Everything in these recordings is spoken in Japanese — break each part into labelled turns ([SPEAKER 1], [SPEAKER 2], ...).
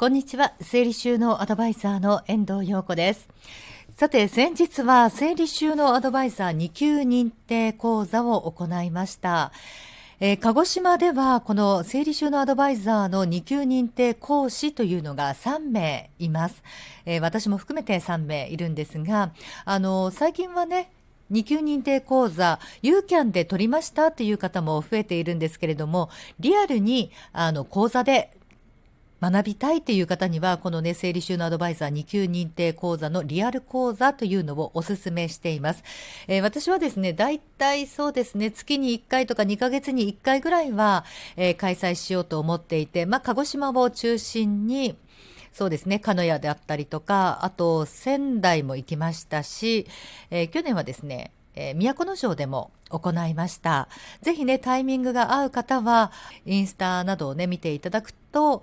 [SPEAKER 1] こんにちは。整理収納アドバイザーの遠藤陽子です。さて、先日は整理収納アドバイザー2級認定講座を行いました。えー、鹿児島ではこの整理収納アドバイザーの2級認定講師というのが3名います。えー、私も含めて3名いるんですが、あの、最近はね、2級認定講座、ユーキャンで取りましたという方も増えているんですけれども、リアルに、あの、講座で学びたいっていう方には、このね、整理収納アドバイザー2級認定講座のリアル講座というのをお勧めしています。えー、私はですね、大体そうですね、月に1回とか2ヶ月に1回ぐらいは、えー、開催しようと思っていて、まあ、鹿児島を中心に、そうですね、鹿屋であったりとか、あと仙台も行きましたし、えー、去年はですね、えー、都城でも行いました。ぜひね、タイミングが合う方は、インスタなどをね、見ていただくと、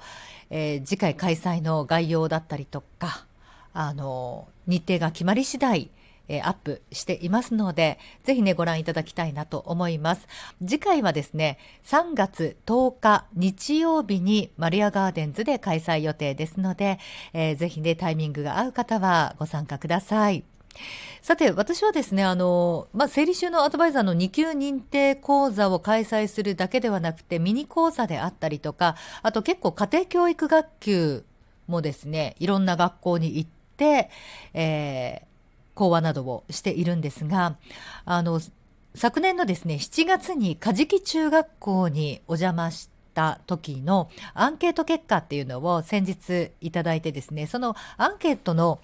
[SPEAKER 1] えー、次回開催の概要だったりとか、あの、日程が決まり次第、えアップしていますので、ぜひね、ご覧いただきたいなと思います。次回はですね、3月10日日曜日にマリアガーデンズで開催予定ですので、えー、ぜひね、タイミングが合う方はご参加ください。さて、私はですね、あの、まあ、整理収納アドバイザーの2級認定講座を開催するだけではなくて、ミニ講座であったりとか、あと結構家庭教育学級もですね、いろんな学校に行って、えー、講話などをしているんですが、あの、昨年のですね、7月にカジキ中学校にお邪魔して、た時のアンケート結果っていうのを先日いただいてですね、そのアンケートの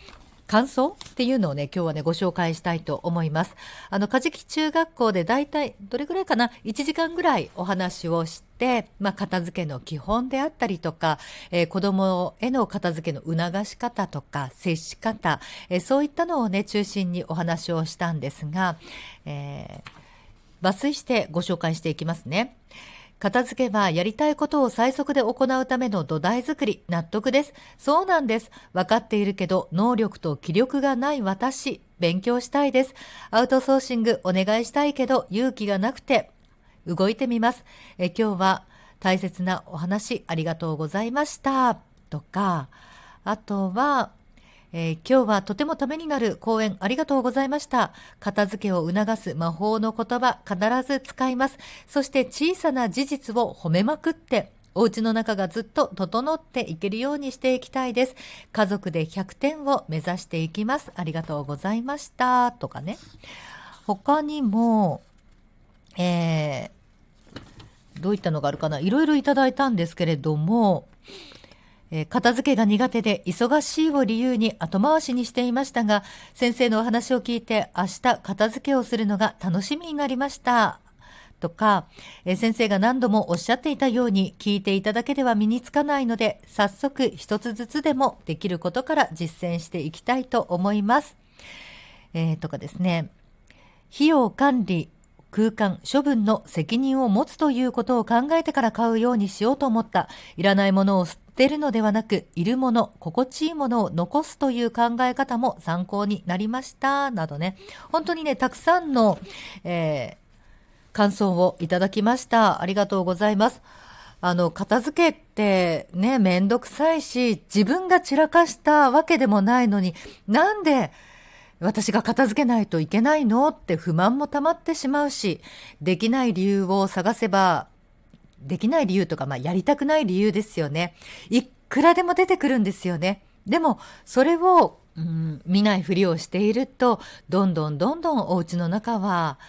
[SPEAKER 1] 感想っていうのをね、今日はね、ご紹介したいと思います。あの、カジキ中学校でだいたい、どれぐらいかな ?1 時間ぐらいお話をして、まあ、片付けの基本であったりとか、えー、子供への片付けの促し方とか、接し方、えー、そういったのをね、中心にお話をしたんですが、えー、抜粋してご紹介していきますね。片付けはやりたいことを最速で行うための土台作り。納得です。そうなんです。分かっているけど、能力と気力がない私。勉強したいです。アウトソーシングお願いしたいけど、勇気がなくて、動いてみます。え今日は大切なお話ありがとうございました。とか、あとは、えー、今日はとてもためになる講演ありがとうございました。片付けを促す魔法の言葉必ず使います。そして小さな事実を褒めまくって、お家の中がずっと整っていけるようにしていきたいです。家族で100点を目指していきます。ありがとうございました。とかね。他にも、えー、どういったのがあるかな。いろいろいただいたんですけれども、え片付けが苦手で忙しいを理由に後回しにしていましたが、先生のお話を聞いて明日片付けをするのが楽しみになりました。とか、え先生が何度もおっしゃっていたように聞いていただけでは身につかないので、早速一つずつでもできることから実践していきたいと思います。えー、とかですね、費用管理、空間、処分の責任を持つということを考えてから買うようにしようと思った。いらないものを捨てるのではなく、いるもの、心地いいものを残すという考え方も参考になりました。などね、本当にね、たくさんの、えー、感想をいただきました。ありがとうございます。あの、片付けってね、めんどくさいし、自分が散らかしたわけでもないのに、なんで、私が片付けないといけないの？って不満も溜まってしまうし、できない理由を探せば、できない理由とか、まあ、やりたくない理由ですよね。いくらでも出てくるんですよね。でも、それを、うん、見ないふりをしていると、どんどんどんどんお家の中は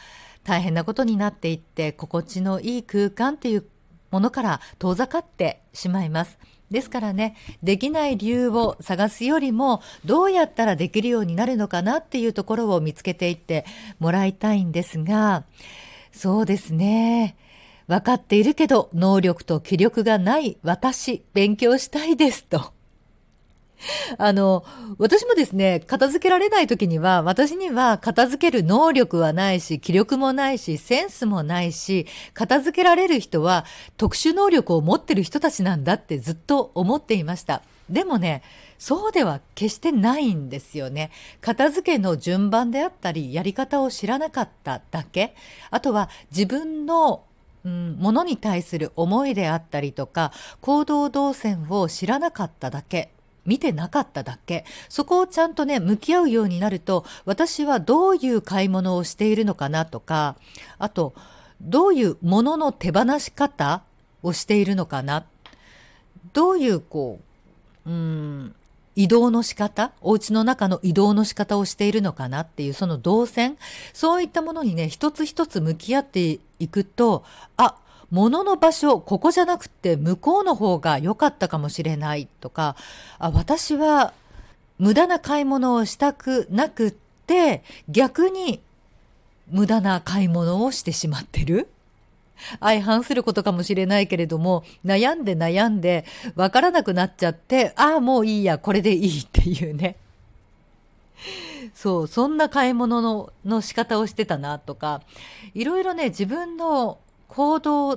[SPEAKER 1] 大変なことになっていって、心地のいい空間っていうものから遠ざかってしまいます。ですからね、できない理由を探すよりも、どうやったらできるようになるのかなっていうところを見つけていってもらいたいんですが、そうですね。分かっているけど、能力と気力がない私、勉強したいですと。あの、私もですね、片付けられない時には、私には片付ける能力はないし、気力もないし、センスもないし、片付けられる人は特殊能力を持ってる人たちなんだってずっと思っていました。でもね、そうでは決してないんですよね。片付けの順番であったり、やり方を知らなかっただけ。あとは自分のうん、ものに対する思いであったりとか、行動動線を知らなかっただけ、見てなかっただけ、そこをちゃんとね、向き合うようになると、私はどういう買い物をしているのかなとか、あと、どういうものの手放し方をしているのかな、どういうこう、うん、移動の仕方、お家の中の移動の仕方をしているのかなっていう、その動線、そういったものにね、一つ一つ向き合っていくと、あ、物の場所、ここじゃなくて向こうの方が良かったかもしれないとか、あ、私は無駄な買い物をしたくなくって、逆に無駄な買い物をしてしまってる相反することかもしれないけれども、悩んで悩んで、わからなくなっちゃって、ああ、もういいや、これでいいっていうね。そう、そんな買い物のの仕方をしてたなとか、いろいろね、自分の行動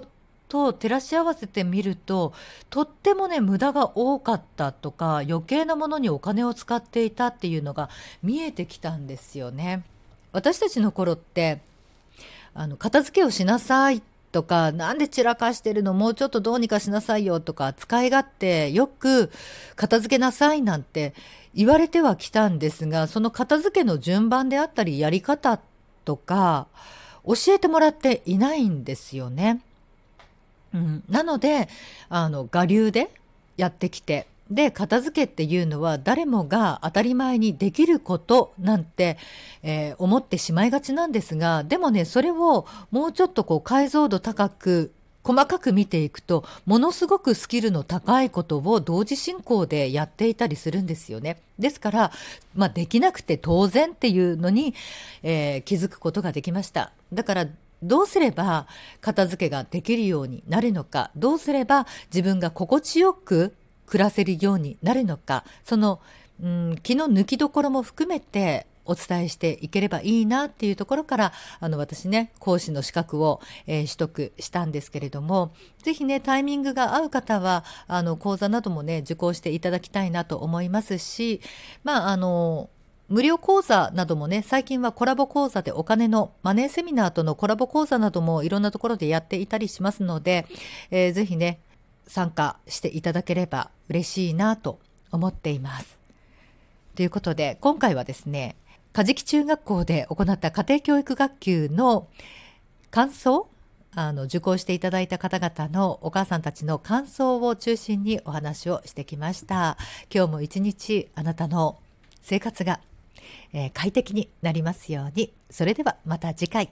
[SPEAKER 1] と照らし合わせてみると、とってもね、無駄が多かったとか、余計なものにお金を使っていたっていうのが見えてきたんですよね。私たちの頃って、あの、片付けをしなさいとか、なんで散らかしてるのもうちょっとどうにかしなさいよとか、使い勝手よく片付けなさいなんて言われてはきたんですが、その片付けの順番であったり、やり方とか、教えてもらっていないんですよね。うん、なので、あの、我流でやってきて、で片付けっていうのは誰もが当たり前にできることなんて、えー、思ってしまいがちなんですがでもねそれをもうちょっとこう解像度高く細かく見ていくとものすごくスキルの高いことを同時進行でやっていたりするんですよね。ですから、まあ、できなくて当然っていうのに、えー、気づくことができました。だからどうすれば片付けができるようになるのかどうすれば自分が心地よく暮らせるようになるのかその、うん、気の抜きどころも含めてお伝えしていければいいなっていうところからあの私ね講師の資格を、えー、取得したんですけれどもぜひねタイミングが合う方はあの講座などもね受講していただきたいなと思いますしまああの無料講座などもね、最近はコラボ講座でお金のマネーセミナーとのコラボ講座などもいろんなところでやっていたりしますので、えー、ぜひね、参加していただければ嬉しいなと思っています。ということで、今回はですね、カジキ中学校で行った家庭教育学級の感想あの受講していただいた方々のお母さんたちの感想を中心にお話をしてきました。今日も一日あなたの生活が、えー、快適になりますように。それではまた次回。